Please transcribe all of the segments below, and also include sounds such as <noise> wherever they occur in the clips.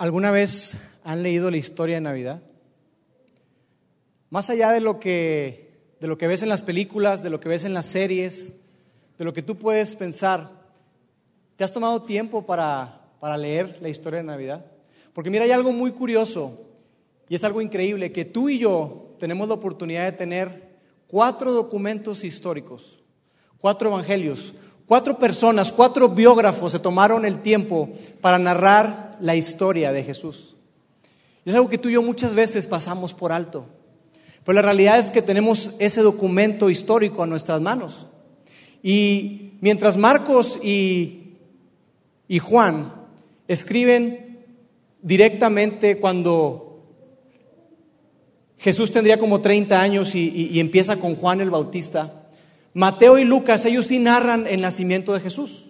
¿Alguna vez han leído la historia de Navidad? Más allá de lo que, de lo que ves en las películas, de lo que ves en las series, de lo que tú puedes pensar, ¿te has tomado tiempo para, para leer la historia de Navidad? Porque mira, hay algo muy curioso y es algo increíble, que tú y yo tenemos la oportunidad de tener cuatro documentos históricos, cuatro evangelios, cuatro personas, cuatro biógrafos se tomaron el tiempo para narrar la historia de Jesús. es algo que tú y yo muchas veces pasamos por alto. Pero la realidad es que tenemos ese documento histórico a nuestras manos. Y mientras Marcos y, y Juan escriben directamente cuando Jesús tendría como 30 años y, y empieza con Juan el Bautista, Mateo y Lucas, ellos sí narran el nacimiento de Jesús.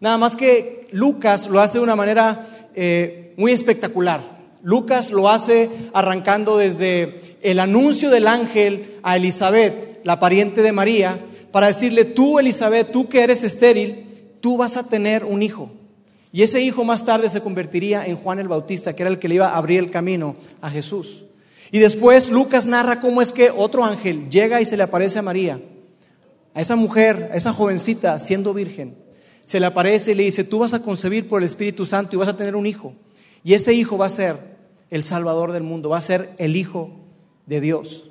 Nada más que Lucas lo hace de una manera eh, muy espectacular. Lucas lo hace arrancando desde el anuncio del ángel a Elizabeth, la pariente de María, para decirle, tú Elizabeth, tú que eres estéril, tú vas a tener un hijo. Y ese hijo más tarde se convertiría en Juan el Bautista, que era el que le iba a abrir el camino a Jesús. Y después Lucas narra cómo es que otro ángel llega y se le aparece a María, a esa mujer, a esa jovencita siendo virgen se le aparece y le dice, tú vas a concebir por el Espíritu Santo y vas a tener un hijo. Y ese hijo va a ser el Salvador del mundo, va a ser el Hijo de Dios.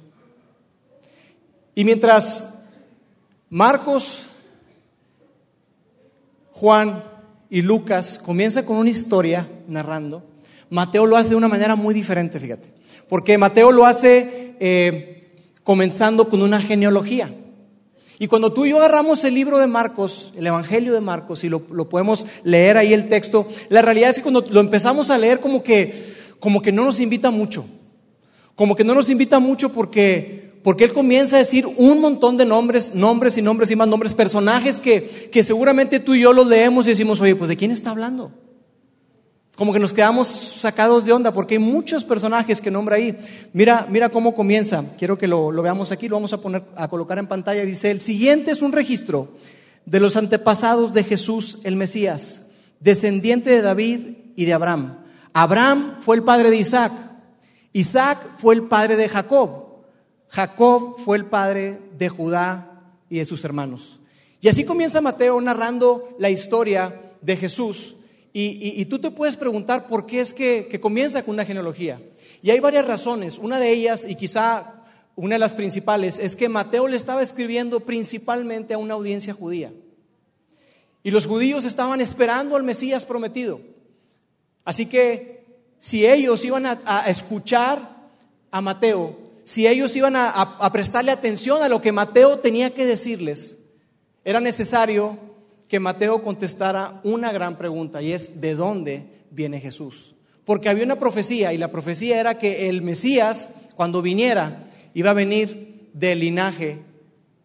Y mientras Marcos, Juan y Lucas comienzan con una historia narrando, Mateo lo hace de una manera muy diferente, fíjate. Porque Mateo lo hace eh, comenzando con una genealogía. Y cuando tú y yo agarramos el libro de Marcos, el Evangelio de Marcos, y lo, podemos leer ahí el texto, la realidad es que cuando lo empezamos a leer como que, como que no nos invita mucho. Como que no nos invita mucho porque, porque él comienza a decir un montón de nombres, nombres y nombres y más nombres, personajes que, que seguramente tú y yo los leemos y decimos, oye, pues ¿de quién está hablando? Como que nos quedamos sacados de onda porque hay muchos personajes que nombra ahí. Mira, mira cómo comienza. Quiero que lo, veamos aquí, lo vamos a poner a colocar en pantalla. Dice, el siguiente es un registro de los antepasados de Jesús el Mesías, descendiente de David y de Abraham. Abraham fue el padre de Isaac. Isaac fue el padre de Jacob. Jacob fue el padre de Judá y de sus hermanos. Y así comienza Mateo narrando la historia de Jesús y, tú te puedes preguntar por qué es que, comienza con una genealogía. Y hay varias razones. Una de ellas, y quizá una de las principales, es que Mateo le estaba escribiendo principalmente a una audiencia judía. Y los judíos estaban esperando al Mesías prometido. Así que si ellos iban a, escuchar a Mateo, si ellos iban a prestarle atención a lo que Mateo tenía que decirles, era necesario que Mateo contestara una gran pregunta y es ¿de dónde viene Jesús? Porque había una profecía y la profecía era que el Mesías, cuando viniera, iba a venir del linaje,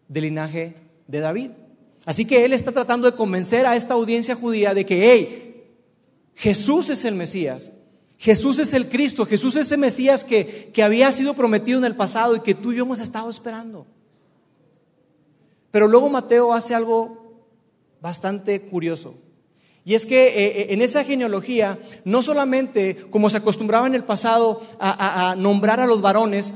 del linaje de David. Así que él está tratando de convencer a esta audiencia judía de que, hey, Jesús es el Mesías, Jesús es el Cristo, Jesús es ese Mesías que, que había sido prometido en el pasado y que tú y yo hemos estado esperando. Pero luego Mateo hace algo bastante curioso. Y es que eh, eh, en esa genealogía, no solamente como se acostumbraba en el pasado a, nombrar a los varones,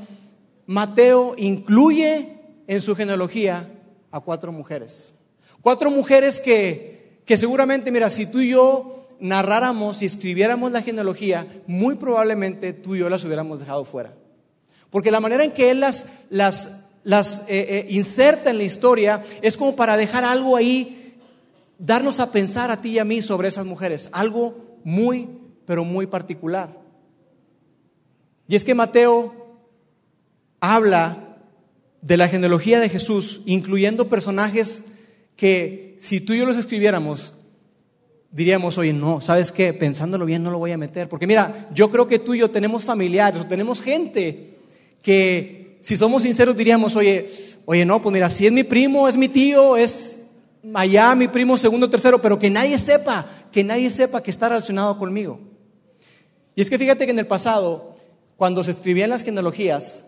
Mateo incluye en su genealogía a cuatro mujeres. Cuatro mujeres que, que seguramente, mira, si tú y yo narráramos y escribiéramos la genealogía, muy probablemente tú y yo las hubiéramos dejado fuera. Porque la manera en que él las, las, las eh, inserta en la historia es como para dejar algo ahí darnos a pensar a ti y a mí sobre esas mujeres, algo muy, pero muy particular. Y es que Mateo habla de la genealogía de Jesús, incluyendo personajes que si tú y yo los escribiéramos, diríamos, oye, no, ¿sabes qué? Pensándolo bien no lo voy a meter. Porque mira, yo creo que tú y yo tenemos familiares o tenemos gente que, si somos sinceros, diríamos, oye, oye, no, pues mira, si es mi primo, es mi tío, es allá mi primo segundo, tercero, pero que nadie sepa, que nadie sepa que está relacionado conmigo. Y es que fíjate que en el pasado, cuando se escribían las genealogías,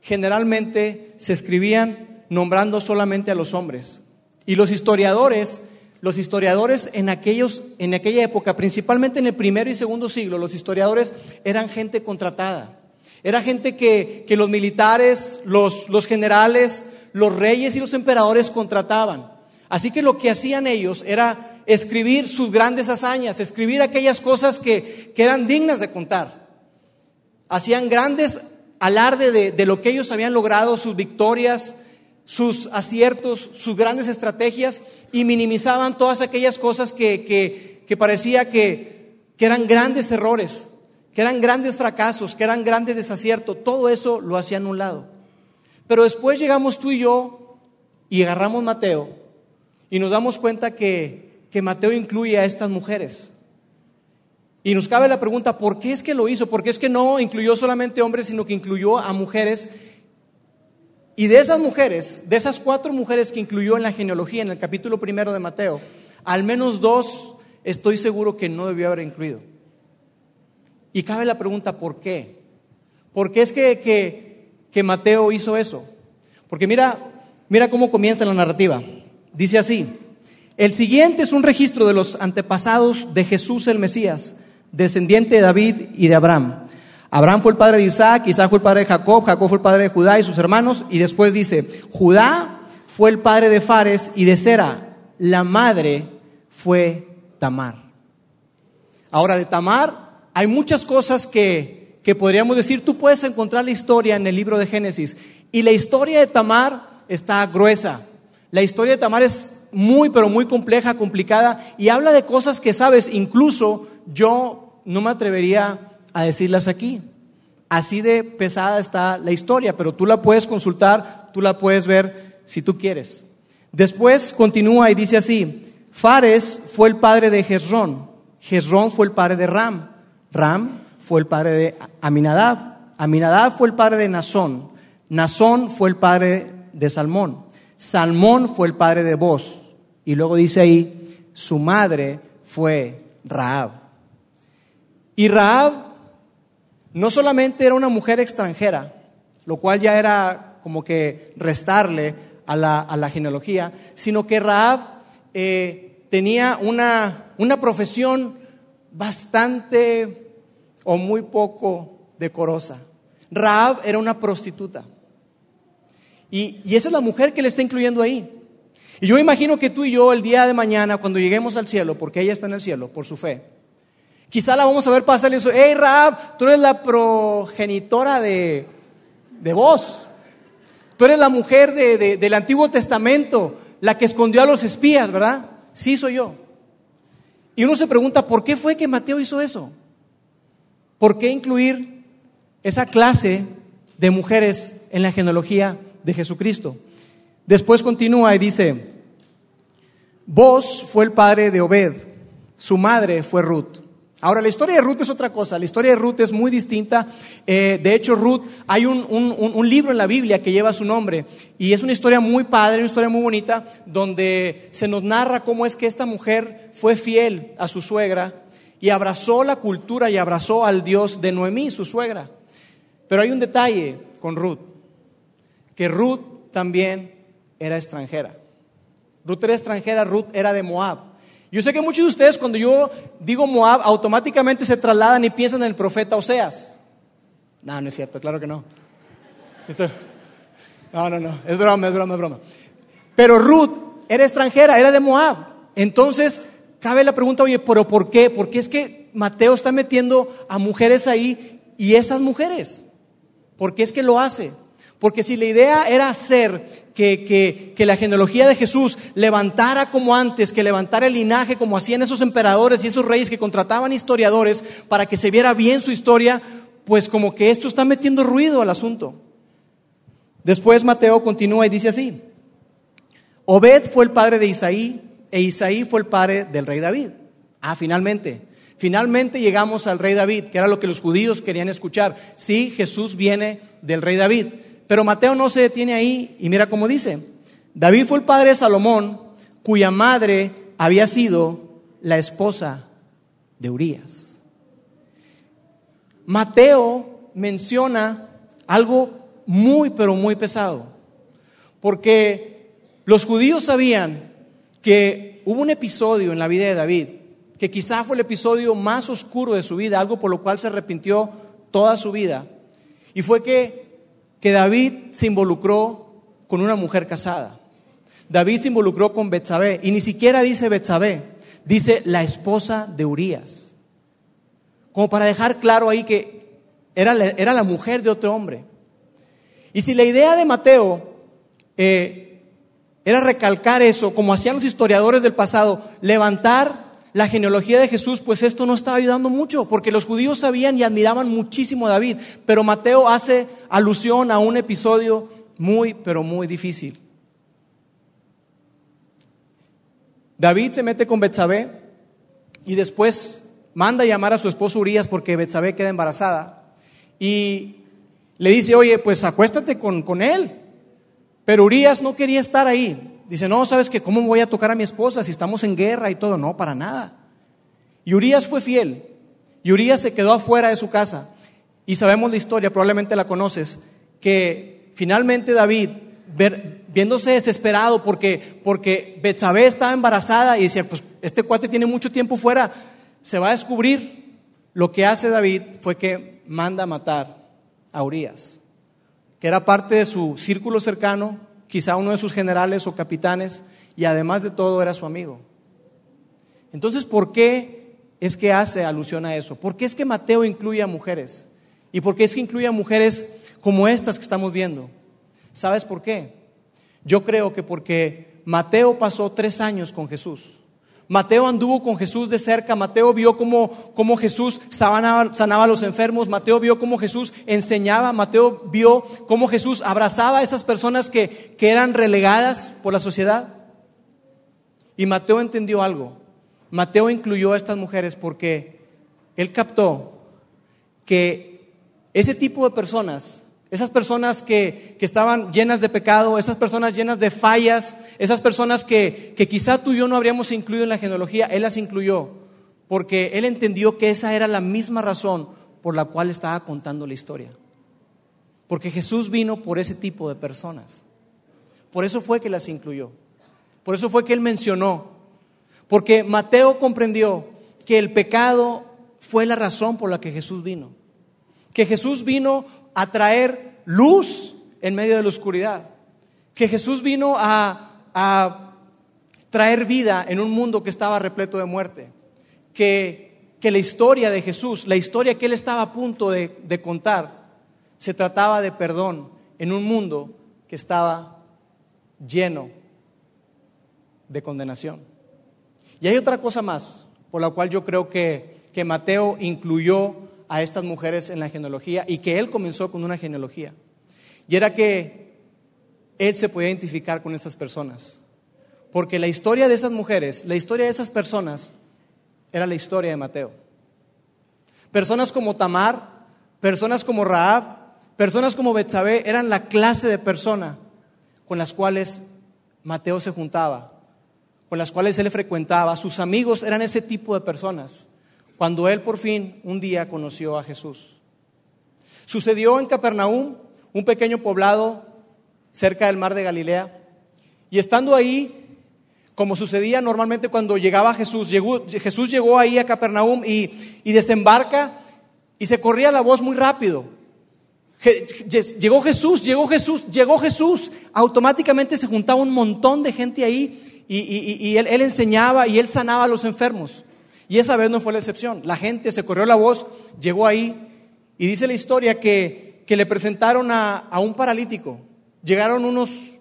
generalmente se escribían nombrando solamente a los hombres. Y los historiadores los historiadores en, aquellos, en aquella época, principalmente en el primero y segundo siglo, los historiadores eran gente contratada. Era gente que, los militares, los, los generales, los reyes y los emperadores contrataban. Así que lo que hacían ellos era escribir sus grandes hazañas, escribir aquellas cosas que, eran dignas de contar. Hacían grandes alarde de, lo que ellos habían logrado, sus victorias, sus aciertos, sus grandes estrategias y minimizaban todas aquellas cosas que, parecía que, que eran grandes errores, que eran grandes fracasos, que eran grandes desaciertos. Todo eso lo hacían a un lado. Pero después llegamos tú y yo y agarramos Mateo y nos damos cuenta que, que Mateo incluye a estas mujeres. Y nos cabe la pregunta, ¿por qué es que lo hizo? ¿Por qué es que no incluyó solamente hombres, sino que incluyó a mujeres y de esas mujeres, de esas cuatro mujeres que incluyó en la genealogía, en el capítulo primero de Mateo, al menos dos estoy seguro que no debió haber incluido. Y cabe la pregunta, ¿por qué? ¿Por qué es que, que, Mateo hizo eso? Porque mira, mira cómo comienza la narrativa. Dice así, el siguiente es un registro de los antepasados de Jesús el Mesías, descendiente de David y de Abraham. Abraham fue el padre de Isaac, Isaac fue el padre de Jacob, Jacob fue el padre de Judá y sus hermanos. Y después dice, Judá fue el padre de Fares y de Sera. La madre fue Tamar. Ahora, de Tamar hay muchas cosas que, que podríamos decir. Tú puedes encontrar la historia en el libro de Génesis. Y la historia de Tamar está gruesa. La historia de Tamar es muy, pero muy compleja, complicada. Y habla de cosas que, sabes, incluso yo no me atrevería a decirlas aquí. Así de pesada está la historia, pero tú la puedes consultar, tú la puedes ver si tú quieres. Después continúa y dice así, Fares fue el padre de Jezrón, Jezrón fue el padre de Ram, Ram fue el padre de Aminadab, Aminadab fue el padre de Nazón, Nazón fue el padre de Salmón, Salmón fue el padre de Boz, y luego dice ahí, su madre fue Raab. Y Raab no solamente era una mujer extranjera, lo cual ya era como que restarle a la, genealogía, sino que Raab eh, tenía una, una profesión bastante o muy poco decorosa. Raab era una prostituta. Y, esa es la mujer que le está incluyendo ahí. Y yo imagino que tú y yo el día de mañana, cuando lleguemos al cielo, porque ella está en el cielo por su fe, Quizá la vamos a ver pasar y dice, hey Raab, tú eres la progenitora de, de vos. Tú eres la mujer del Antiguo Testamento, la que escondió a los espías, ¿verdad? Sí, soy yo. Y uno se pregunta, ¿por qué fue que Mateo hizo eso? ¿Por qué incluir esa clase de mujeres en la genealogía de Jesucristo? Después continúa y dice, vos fue el padre de Obed, su madre fue Ruth. Ahora, la historia de Ruth es otra cosa. La historia de Ruth es muy distinta. Eh, de hecho, Ruth, hay un, libro en la Biblia que lleva su nombre y es una historia muy padre, una historia muy bonita, donde se nos narra cómo es que esta mujer fue fiel a su suegra y abrazó la cultura y abrazó al Dios de Noemí, su suegra. Pero hay un detalle con Ruth, que Ruth también era extranjera. Ruth era extranjera, Ruth era de Moab. Yo sé que muchos de ustedes cuando yo digo Moab automáticamente se trasladan y piensan en el profeta Oseas. No, no es cierto, claro que no. no, no, no, es broma, es broma, es broma. Pero Ruth era extranjera, era de Moab. Entonces, cabe la pregunta, oye, pero ¿por qué? Porque es que Mateo está metiendo a mujeres ahí y esas mujeres. ¿Por qué es que lo hace? Porque si la idea era hacer que, la genealogía de Jesús levantara como antes, que levantara el linaje como hacían esos emperadores y esos reyes que contrataban historiadores para que se viera bien su historia, pues como que esto está metiendo ruido al asunto. Después Mateo continúa y dice así, Obed fue el padre de Isaí e Isaí fue el padre del rey David. Ah, finalmente. Finalmente llegamos al rey David, que era lo que los judíos querían escuchar. Sí, Jesús viene del rey David. Pero Mateo no se detiene ahí y mira cómo dice. David fue el padre de Salomón, cuya madre había sido la esposa de Urias. Mateo menciona algo muy, pero muy pesado, porque los judíos sabían que hubo un episodio en la vida de David que quizá fue el episodio más oscuro de su vida, algo por lo cual se arrepintió toda su vida, y fue que, que David se involucró con una mujer casada. David se involucró con Betsabé, y ni siquiera dice Betsabé, dice la esposa de Urías. Como para dejar claro ahí que era la, era la mujer de otro hombre. Y si la idea de Mateo eh, era recalcar eso, como hacían los historiadores del pasado, levantar la genealogía de Jesús, pues esto no estaba ayudando mucho, porque los judíos sabían y admiraban muchísimo a David, pero Mateo hace alusión a un episodio muy, pero muy difícil. David se mete con Betsabé y después manda a llamar a su esposo Urias porque Betsabé queda embarazada y le dice, oye, pues acuéstate con, con él. Pero Urias no quería estar ahí. Dice, no, ¿sabes que ¿Cómo voy a tocar a mi esposa si estamos en guerra y todo? No, para nada. Y Urias fue fiel. Y Urias se quedó afuera de su casa. Y sabemos la historia, probablemente la conoces, que finalmente David, viéndose desesperado porque, porque Betsabé estaba embarazada y decía, pues este cuate tiene mucho tiempo fuera, se va a descubrir. Lo que hace David fue que manda a matar a Urias, que era parte de su círculo cercano, quizá uno de sus generales o capitanes, y además de todo era su amigo. Entonces, ¿por qué es que hace alusión a eso? ¿Por qué es que Mateo incluye a mujeres? ¿Y por qué es que incluye a mujeres como estas que estamos viendo? ¿Sabes por qué? Yo creo que porque Mateo pasó tres años con Jesús. Mateo anduvo con Jesús de cerca, Mateo vio cómo, cómo Jesús sanaba, sanaba, a los enfermos, Mateo vio cómo Jesús enseñaba, Mateo vio cómo Jesús abrazaba a esas personas que, que eran relegadas por la sociedad. Y Mateo entendió algo. Mateo incluyó a estas mujeres porque él captó que ese tipo de personas esas personas que, estaban llenas de pecado, esas personas llenas de fallas, esas personas que, que quizá tú y yo no habríamos incluido en la genealogía, Él las incluyó, porque Él entendió que esa era la misma razón por la cual estaba contando la historia. Porque Jesús vino por ese tipo de personas. Por eso fue que las incluyó. Por eso fue que Él mencionó. Porque Mateo comprendió que el pecado fue la razón por la que Jesús vino. Que Jesús vino a traer luz en medio de la oscuridad. Que Jesús vino a, traer vida en un mundo que estaba repleto de muerte. Que, que, la historia de Jesús, la historia que él estaba a punto de, de contar, se trataba de perdón en un mundo que estaba lleno de condenación. Y hay otra cosa más por la cual yo creo que, que Mateo incluyó a estas mujeres en la genealogía y que él comenzó con una genealogía. Y era que él se podía identificar con esas personas. Porque la historia de esas mujeres, la historia de esas personas, era la historia de Mateo. Personas como Tamar, personas como Raab, personas como Betsabé eran la clase de persona con las cuales Mateo se juntaba, con las cuales él frecuentaba. Sus amigos eran ese tipo de personas cuando él por fin un día conoció a Jesús. Sucedió en Capernaum, un pequeño poblado cerca del mar de Galilea, y estando ahí, como sucedía normalmente cuando llegaba Jesús, Jesús llegó ahí a Capernaum y, y desembarca y se corría la voz muy rápido. Llegó Jesús, llegó Jesús, llegó Jesús. Automáticamente se juntaba un montón de gente ahí y, él, él, enseñaba y él sanaba a los enfermos. Y esa vez no fue la excepción. La gente se corrió la voz, llegó ahí y dice la historia que, que le presentaron a, a, un paralítico. Llegaron unos,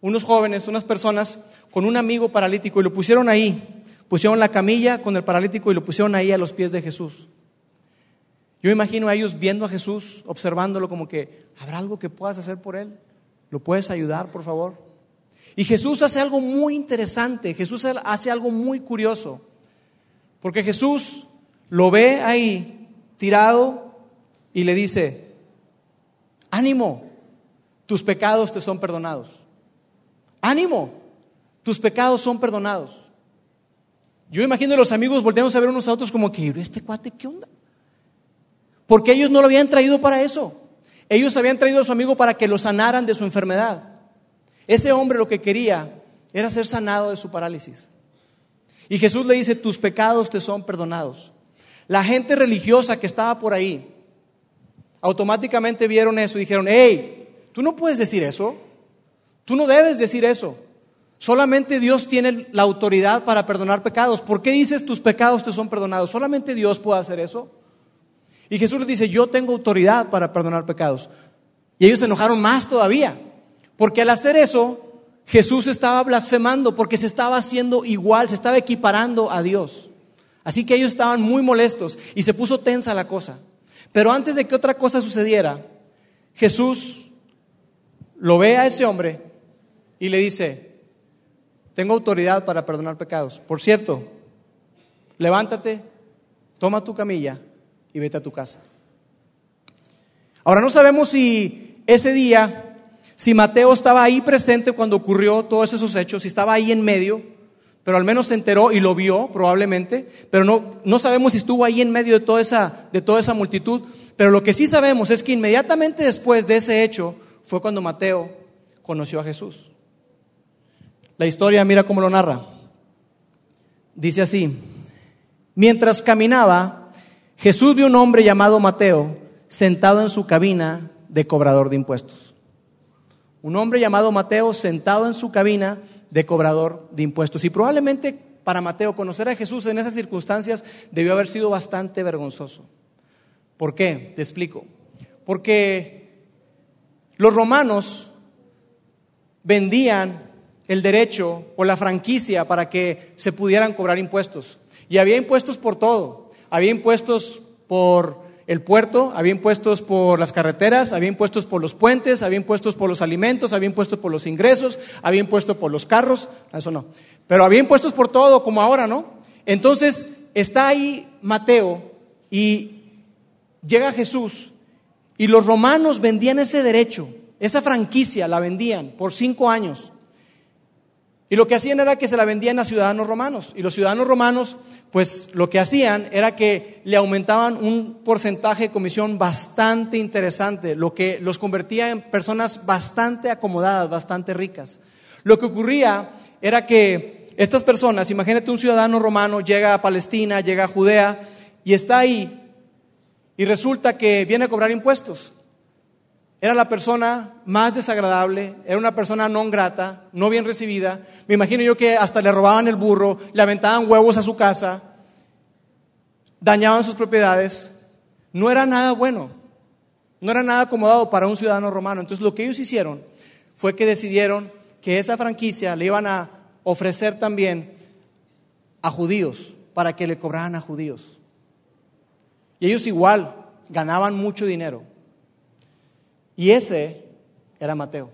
unos jóvenes, unas personas con un amigo paralítico y lo pusieron ahí. Pusieron la camilla con el paralítico y lo pusieron ahí a los pies de Jesús. Yo imagino a ellos viendo a Jesús, observándolo como que, ¿habrá algo que puedas hacer por él? ¿Lo puedes ayudar, por favor? Y Jesús hace algo muy interesante, Jesús hace algo muy curioso. Porque Jesús lo ve ahí tirado y le dice, ánimo, tus pecados te son perdonados. Ánimo, tus pecados son perdonados. Yo imagino a los amigos volteando a ver unos a otros como que, ¿este cuate qué onda? Porque ellos no lo habían traído para eso. Ellos habían traído a su amigo para que lo sanaran de su enfermedad. Ese hombre lo que quería era ser sanado de su parálisis. Y Jesús le dice, tus pecados te son perdonados. La gente religiosa que estaba por ahí, automáticamente vieron eso y dijeron, hey, tú no puedes decir eso, tú no debes decir eso. Solamente Dios tiene la autoridad para perdonar pecados. ¿Por qué dices tus pecados te son perdonados? Solamente Dios puede hacer eso. Y Jesús les dice, yo tengo autoridad para perdonar pecados. Y ellos se enojaron más todavía, porque al hacer eso, Jesús estaba blasfemando, porque se estaba haciendo igual, se estaba equiparando a Dios. Así que ellos estaban muy molestos y se puso tensa la cosa. Pero antes de que otra cosa sucediera, Jesús lo ve a ese hombre y le dice, tengo autoridad para perdonar pecados. Por cierto, levántate, toma tu camilla y vete a tu casa. Ahora no sabemos si ese día, si Mateo estaba ahí presente cuando ocurrió todos esos hechos, si estaba ahí en medio, pero al menos se enteró y lo vio probablemente, pero no, no sabemos si estuvo ahí en medio de toda, esa, de toda esa multitud, pero lo que sí sabemos es que inmediatamente después de ese hecho fue cuando Mateo conoció a Jesús. La historia, mira cómo lo narra. Dice así, mientras caminaba, Jesús vio un hombre llamado Mateo sentado en su cabina de cobrador de impuestos. Un hombre llamado Mateo sentado en su cabina de cobrador de impuestos. Y probablemente para Mateo conocer a Jesús en esas circunstancias debió haber sido bastante vergonzoso. ¿Por qué? Te explico. Porque los romanos vendían el derecho o la franquicia para que se pudieran cobrar impuestos. Y había impuestos por todo. Había impuestos por el puerto, había impuestos por las carreteras, había impuestos por los puentes, había impuestos por los alimentos, había impuestos por los ingresos, había impuestos por los carros, eso no. Pero había impuestos por todo, como ahora, ¿no? Entonces está ahí Mateo y llega Jesús y los romanos vendían ese derecho, esa franquicia la vendían por cinco años. Y lo que hacían era que se la vendían a ciudadanos romanos. Y los ciudadanos romanos pues lo que hacían era que le aumentaban un porcentaje de comisión bastante interesante, lo que los convertía en personas bastante acomodadas, bastante ricas. Lo que ocurría era que estas personas, imagínate un ciudadano romano llega a Palestina, llega a Judea y está ahí y resulta que viene a cobrar impuestos. Era la persona más desagradable, era una persona no grata, no bien recibida. Me imagino yo que hasta le robaban el burro, le aventaban huevos a su casa, dañaban sus propiedades. No era nada bueno, no era nada acomodado para un ciudadano romano. Entonces lo que ellos hicieron fue que decidieron que esa franquicia le iban a ofrecer también a judíos, para que le cobraran a judíos. Y ellos igual ganaban mucho dinero. Y ese era Mateo.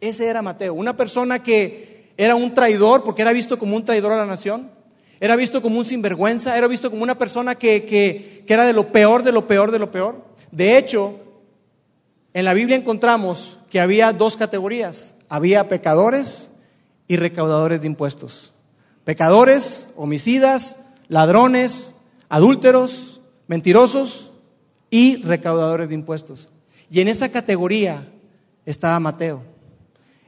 Ese era Mateo. Una persona que era un traidor, porque era visto como un traidor a la nación. Era visto como un sinvergüenza. Era visto como una persona que, que, que era de lo peor, de lo peor, de lo peor. De hecho, en la Biblia encontramos que había dos categorías. Había pecadores y recaudadores de impuestos. Pecadores, homicidas, ladrones, adúlteros, mentirosos y recaudadores de impuestos. Y en esa categoría estaba Mateo.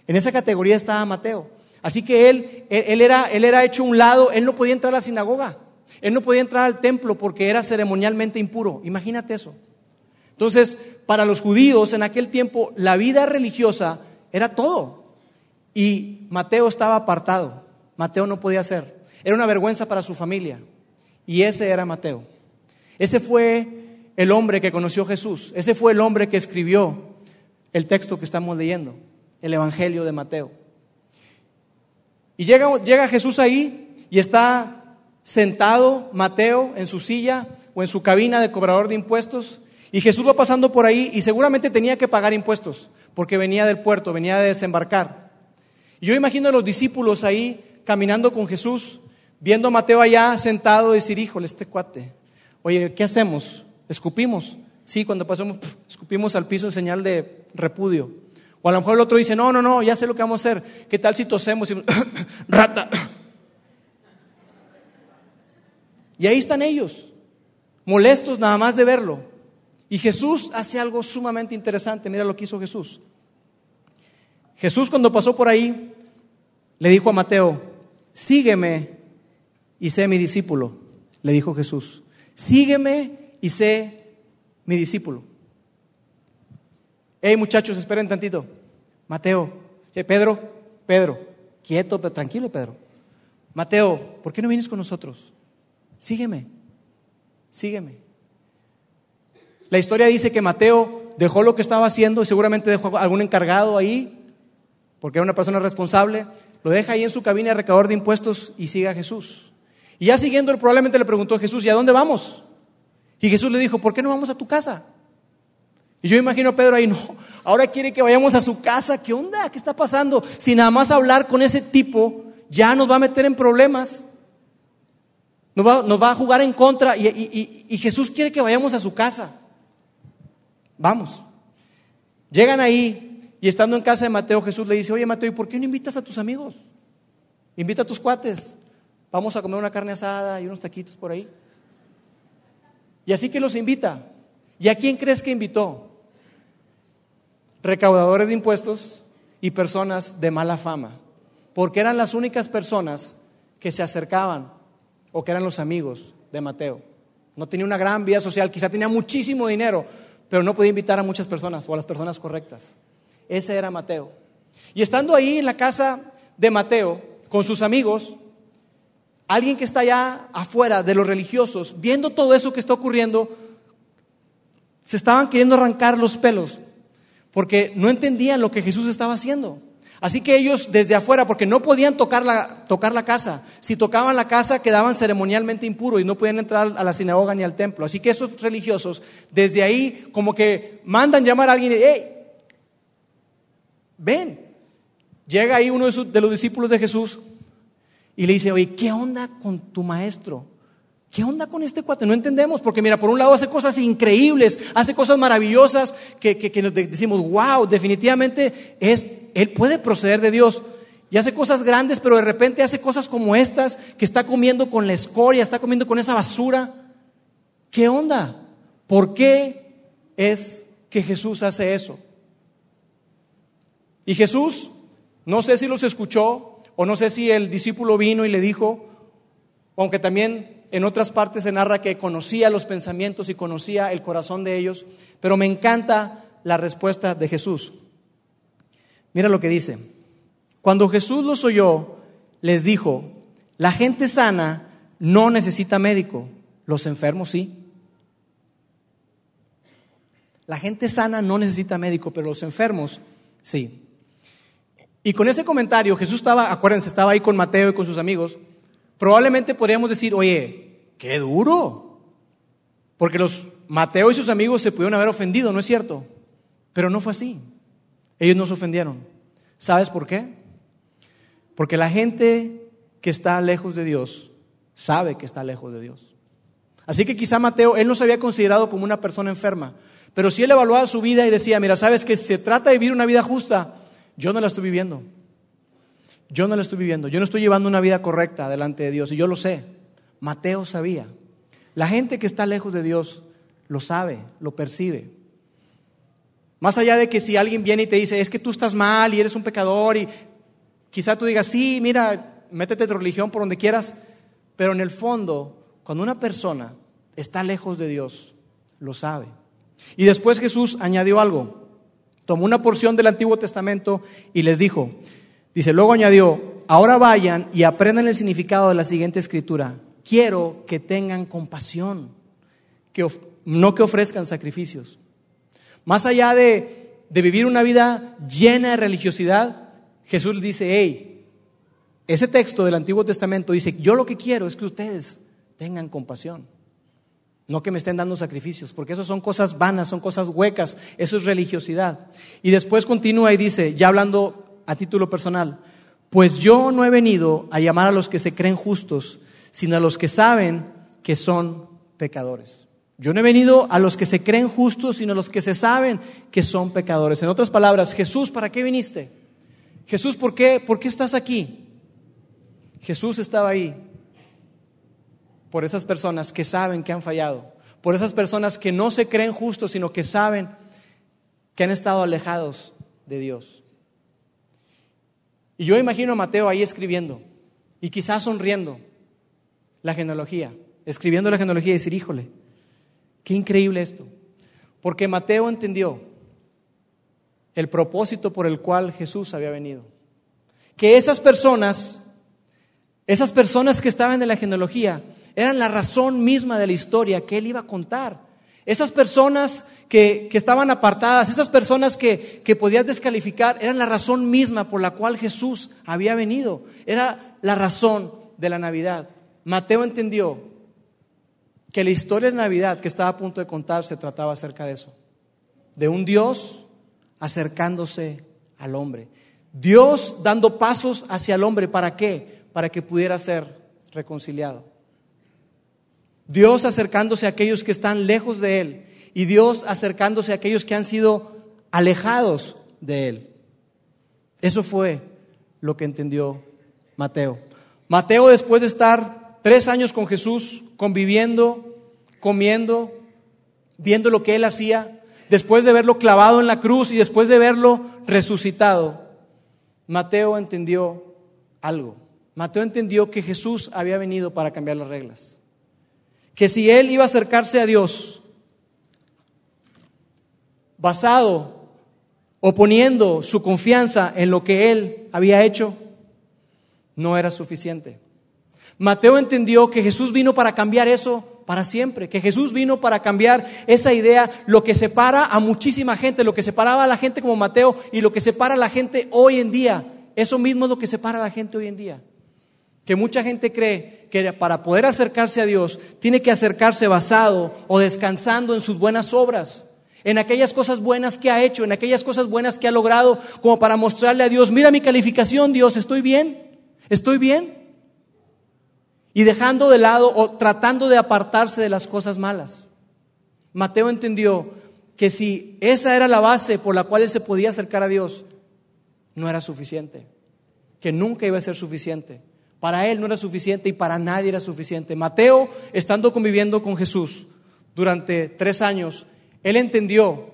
En esa categoría estaba Mateo. Así que él, él, era, él era hecho un lado, él no podía entrar a la sinagoga, él no podía entrar al templo porque era ceremonialmente impuro. Imagínate eso. Entonces, para los judíos en aquel tiempo, la vida religiosa era todo. Y Mateo estaba apartado. Mateo no podía ser. Era una vergüenza para su familia. Y ese era Mateo. Ese fue el hombre que conoció a Jesús. Ese fue el hombre que escribió el texto que estamos leyendo, el Evangelio de Mateo. Y llega, llega Jesús ahí y está sentado Mateo en su silla o en su cabina de cobrador de impuestos. Y Jesús va pasando por ahí y seguramente tenía que pagar impuestos porque venía del puerto, venía de desembarcar. Y yo imagino a los discípulos ahí caminando con Jesús, viendo a Mateo allá sentado decir, híjole, este cuate, oye, ¿qué hacemos? Escupimos. Sí, cuando pasamos, escupimos al piso en señal de repudio. O a lo mejor el otro dice, no, no, no, ya sé lo que vamos a hacer. ¿Qué tal si tosemos <coughs> rata? Y ahí están ellos, molestos nada más de verlo. Y Jesús hace algo sumamente interesante. Mira lo que hizo Jesús. Jesús cuando pasó por ahí, le dijo a Mateo, sígueme y sé mi discípulo, le dijo Jesús. Sígueme y sé mi discípulo. Hey muchachos, esperen tantito. Mateo, Pedro, Pedro, quieto, pero tranquilo, Pedro. Mateo, ¿por qué no vienes con nosotros? Sígueme, sígueme. La historia dice que Mateo dejó lo que estaba haciendo y seguramente dejó algún encargado ahí, porque era una persona responsable, lo deja ahí en su cabina de recaudador de impuestos y sigue a Jesús. Y ya siguiendo, probablemente le preguntó a Jesús, ¿y a dónde vamos? Y Jesús le dijo, ¿por qué no vamos a tu casa? Y yo imagino a Pedro ahí, no, ahora quiere que vayamos a su casa, ¿qué onda? ¿Qué está pasando? Si nada más hablar con ese tipo ya nos va a meter en problemas, nos va, a jugar en contra y, y Jesús quiere que vayamos a su casa. Vamos. Llegan ahí y estando en casa de Mateo, Jesús le dice, oye Mateo, ¿y por qué no invitas a tus amigos? Invita a tus cuates. Vamos a comer una carne asada y unos taquitos por ahí. Y así que los invita. ¿Y a quién crees que invitó? Recaudadores de impuestos y personas de mala fama, porque eran las únicas personas que se acercaban o que eran los amigos de Mateo. No tenía una gran vida social, quizá tenía muchísimo dinero, pero no podía invitar a muchas personas o a las personas correctas. Ese era Mateo. Y estando ahí en la casa de Mateo, con sus amigos, alguien que está allá afuera de los religiosos, viendo todo eso que está ocurriendo, se estaban queriendo arrancar los pelos porque no entendían lo que Jesús estaba haciendo. Así que ellos desde afuera, porque no podían tocar la, tocar la casa, si tocaban la casa quedaban ceremonialmente impuros y no podían entrar a la sinagoga ni al templo. Así que esos religiosos desde ahí como que mandan llamar a alguien, hey, ven. Llega ahí uno de, de los discípulos de Jesús y le dice, oye, ¿qué onda con tu maestro? ¿Qué onda con este cuate? No entendemos, porque mira, por un lado hace cosas increíbles, hace cosas maravillosas que, nos decimos, wow, definitivamente es, él puede proceder de Dios. Y hace cosas grandes, pero de repente hace cosas como estas, que está comiendo con la escoria, está comiendo con esa basura. ¿Qué onda? ¿Por qué es que Jesús hace eso? Y Jesús, no sé si los escuchó, o no sé si el discípulo vino y le dijo, aunque también en otras partes se narra que conocía los pensamientos y conocía el corazón de ellos, pero me encanta la respuesta de Jesús. Mira lo que dice. Cuando Jesús los oyó, les dijo, la gente sana no necesita médico, los enfermos sí. La gente sana no necesita médico, pero los enfermos sí. Y con ese comentario, Jesús estaba, acuérdense, estaba ahí con Mateo y con sus amigos, probablemente podríamos decir, oye, qué duro. Porque los Mateo y sus amigos se pudieron haber ofendido, ¿no es cierto? Pero no fue así. Ellos no se ofendieron. ¿Sabes por qué? Porque la gente que está lejos de Dios sabe que está lejos de Dios. Así que quizá Mateo, él no se había considerado como una persona enferma, pero si él evaluaba su vida y decía, mira, sabes que se trata de vivir una vida justa, yo no la estoy viviendo. Yo no lo estoy viviendo, yo no estoy llevando una vida correcta delante de Dios y yo lo sé. Mateo sabía. La gente que está lejos de Dios lo sabe, lo percibe. Más allá de que si alguien viene y te dice, es que tú estás mal y eres un pecador y quizá tú digas, sí, mira, métete tu religión por donde quieras, pero en el fondo, cuando una persona está lejos de Dios, lo sabe. Y después Jesús añadió algo. Tomó una porción del Antiguo Testamento y les dijo, Dice, luego añadió, ahora vayan y aprendan el significado de la siguiente escritura. Quiero que tengan compasión, que no que ofrezcan sacrificios. Más allá de, de vivir una vida llena de religiosidad, Jesús dice, hey, ese texto del Antiguo Testamento dice, yo lo que quiero es que ustedes tengan compasión. No que me estén dando sacrificios, porque eso son cosas vanas, son cosas huecas, eso es religiosidad. Y después continúa y dice, ya hablando a título personal, pues yo no he venido a llamar a los que se creen justos, sino a los que saben que son pecadores. Yo no he venido a los que se creen justos, sino a los que se saben que son pecadores. En otras palabras, Jesús, ¿para qué viniste? Jesús, ¿por qué, ¿por qué estás aquí? Jesús estaba ahí por esas personas que saben que han fallado, por esas personas que no se creen justos, sino que saben que han estado alejados de Dios. Y yo imagino a Mateo ahí escribiendo y quizás sonriendo. la genealogía, escribiendo la genealogía y decir, híjole, qué increíble esto. Porque Mateo entendió el propósito por el cual Jesús había venido. Que esas personas, esas personas que estaban en la genealogía, eran la razón misma de la historia que él iba a contar. Esas personas que, estaban apartadas, esas personas que, que podías descalificar, eran la razón misma por la cual Jesús había venido. Era la razón de la Navidad. Mateo entendió que la historia de Navidad que estaba a punto de contar se trataba acerca de eso. De un Dios acercándose al hombre. Dios dando pasos hacia el hombre. ¿Para qué? Para que pudiera ser reconciliado. Dios acercándose a aquellos que están lejos de Él y Dios acercándose a aquellos que han sido alejados de Él. Eso fue lo que entendió Mateo. Mateo después de estar tres años con Jesús, conviviendo, comiendo, viendo lo que Él hacía, después de verlo clavado en la cruz y después de verlo resucitado, Mateo entendió algo. Mateo entendió que Jesús había venido para cambiar las reglas que si él iba a acercarse a Dios basado o poniendo su confianza en lo que él había hecho, no era suficiente. Mateo entendió que Jesús vino para cambiar eso para siempre, que Jesús vino para cambiar esa idea, lo que separa a muchísima gente, lo que separaba a la gente como Mateo y lo que separa a la gente hoy en día. Eso mismo es lo que separa a la gente hoy en día que mucha gente cree que para poder acercarse a Dios tiene que acercarse basado o descansando en sus buenas obras, en aquellas cosas buenas que ha hecho, en aquellas cosas buenas que ha logrado, como para mostrarle a Dios, mira mi calificación, Dios, estoy bien, estoy bien. Y dejando de lado o tratando de apartarse de las cosas malas. Mateo entendió que si esa era la base por la cual él se podía acercar a Dios, no era suficiente, que nunca iba a ser suficiente. Para él no era suficiente y para nadie era suficiente. Mateo, estando conviviendo con Jesús durante tres años, él entendió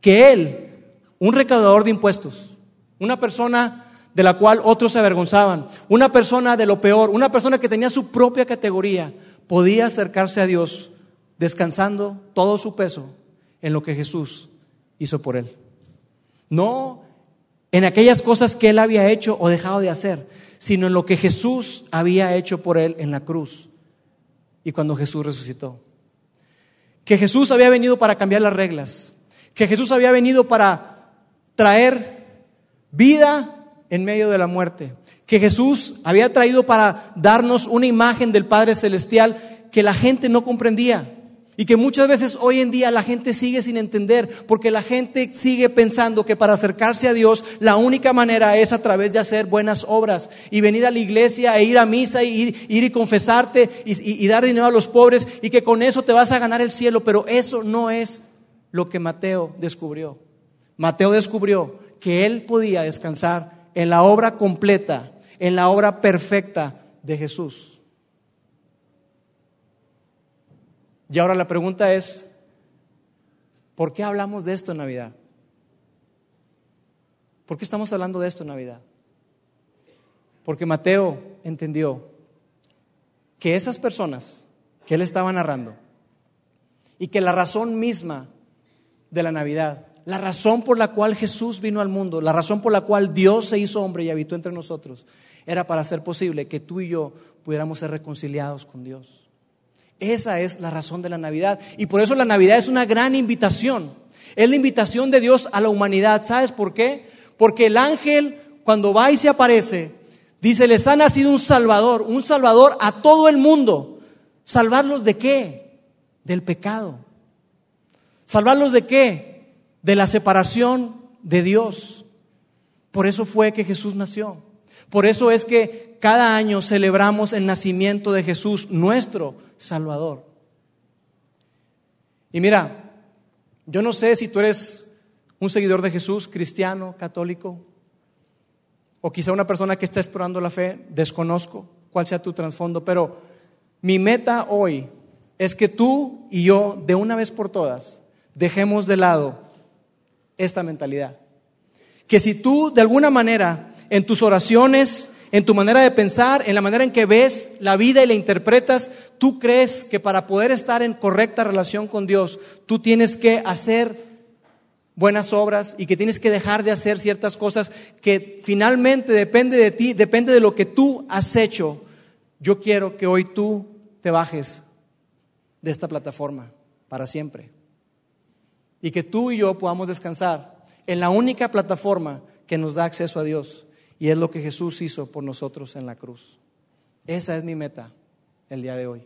que él, un recaudador de impuestos, una persona de la cual otros se avergonzaban, una persona de lo peor, una persona que tenía su propia categoría, podía acercarse a Dios descansando todo su peso en lo que Jesús hizo por él. No en aquellas cosas que él había hecho o dejado de hacer, sino en lo que Jesús había hecho por él en la cruz y cuando Jesús resucitó. Que Jesús había venido para cambiar las reglas, que Jesús había venido para traer vida en medio de la muerte, que Jesús había traído para darnos una imagen del Padre Celestial que la gente no comprendía. Y que muchas veces hoy en día la gente sigue sin entender, porque la gente sigue pensando que para acercarse a Dios la única manera es a través de hacer buenas obras y venir a la iglesia e ir a misa y ir, y confesarte y dar dinero a los pobres y que con eso te vas a ganar el cielo. Pero eso no es lo que Mateo descubrió. Mateo descubrió que él podía descansar en la obra completa, en la obra perfecta de Jesús. Y ahora la pregunta es, ¿por qué hablamos de esto en Navidad? ¿Por qué estamos hablando de esto en Navidad? Porque Mateo entendió que esas personas que él estaba narrando y que la razón misma de la Navidad, la razón por la cual Jesús vino al mundo, la razón por la cual Dios se hizo hombre y habitó entre nosotros, era para hacer posible que tú y yo pudiéramos ser reconciliados con Dios. Esa es la razón de la Navidad. Y por eso la Navidad es una gran invitación. Es la invitación de Dios a la humanidad. ¿Sabes por qué? Porque el ángel, cuando va y se aparece, dice, les ha nacido un Salvador, un Salvador a todo el mundo. ¿Salvarlos de qué? Del pecado. ¿Salvarlos de qué? De la separación de Dios. Por eso fue que Jesús nació. Por eso es que cada año celebramos el nacimiento de Jesús, nuestro Salvador. Y mira, yo no sé si tú eres un seguidor de Jesús, cristiano, católico, o quizá una persona que está explorando la fe, desconozco cuál sea tu trasfondo, pero mi meta hoy es que tú y yo, de una vez por todas, dejemos de lado esta mentalidad. Que si tú de alguna manera en tus oraciones, en tu manera de pensar, en la manera en que ves la vida y la interpretas, tú crees que para poder estar en correcta relación con Dios, tú tienes que hacer buenas obras y que tienes que dejar de hacer ciertas cosas que finalmente depende de ti, depende de lo que tú has hecho. Yo quiero que hoy tú te bajes de esta plataforma para siempre. Y que tú y yo podamos descansar en la única plataforma que nos da acceso a Dios. Y es lo que Jesús hizo por nosotros en la cruz. Esa es mi meta el día de hoy.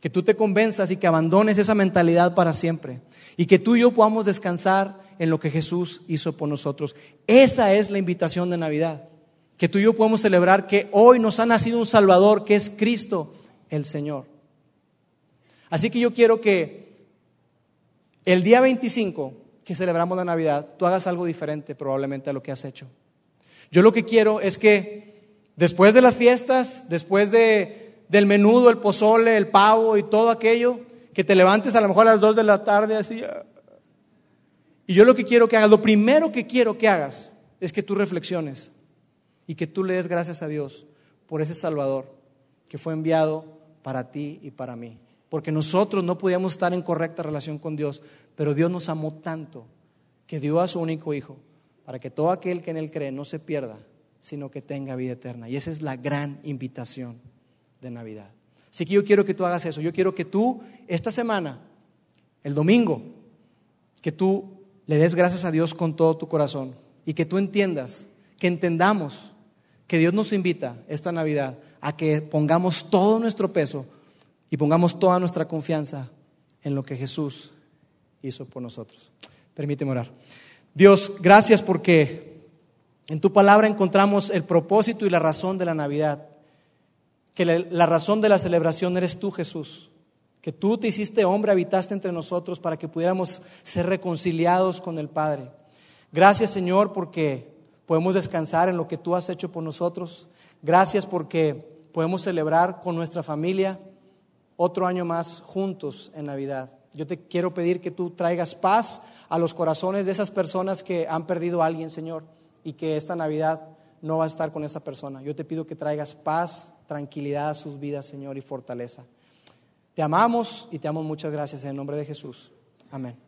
Que tú te convenzas y que abandones esa mentalidad para siempre. Y que tú y yo podamos descansar en lo que Jesús hizo por nosotros. Esa es la invitación de Navidad. Que tú y yo podamos celebrar que hoy nos ha nacido un Salvador, que es Cristo el Señor. Así que yo quiero que el día 25, que celebramos la Navidad, tú hagas algo diferente probablemente a lo que has hecho. Yo lo que quiero es que después de las fiestas, después de, del menudo, el pozole, el pavo y todo aquello, que te levantes a lo mejor a las 2 de la tarde así. Ah. Y yo lo que quiero que hagas, lo primero que quiero que hagas es que tú reflexiones y que tú le des gracias a Dios por ese Salvador que fue enviado para ti y para mí. Porque nosotros no podíamos estar en correcta relación con Dios, pero Dios nos amó tanto que dio a su único Hijo para que todo aquel que en Él cree no se pierda, sino que tenga vida eterna. Y esa es la gran invitación de Navidad. Así que yo quiero que tú hagas eso. Yo quiero que tú, esta semana, el domingo, que tú le des gracias a Dios con todo tu corazón y que tú entiendas, que entendamos que Dios nos invita esta Navidad a que pongamos todo nuestro peso y pongamos toda nuestra confianza en lo que Jesús hizo por nosotros. Permíteme orar. Dios, gracias porque en tu palabra encontramos el propósito y la razón de la Navidad que la, razón de la celebración eres tú, Jesús, que tú te hiciste hombre, habitaste entre nosotros para que pudiéramos ser reconciliados con el Padre. Gracias, Señor, porque podemos descansar en lo que tú has hecho por nosotros. Gracias porque podemos celebrar con nuestra familia otro año más juntos en Navidad. Yo te quiero pedir que tú traigas paz a los corazones de esas personas que han perdido a alguien, Señor, y que esta Navidad no va a estar con esa persona. Yo te pido que traigas paz, tranquilidad a sus vidas, Señor, y fortaleza. Te amamos y te amo muchas gracias en el nombre de Jesús. Amén.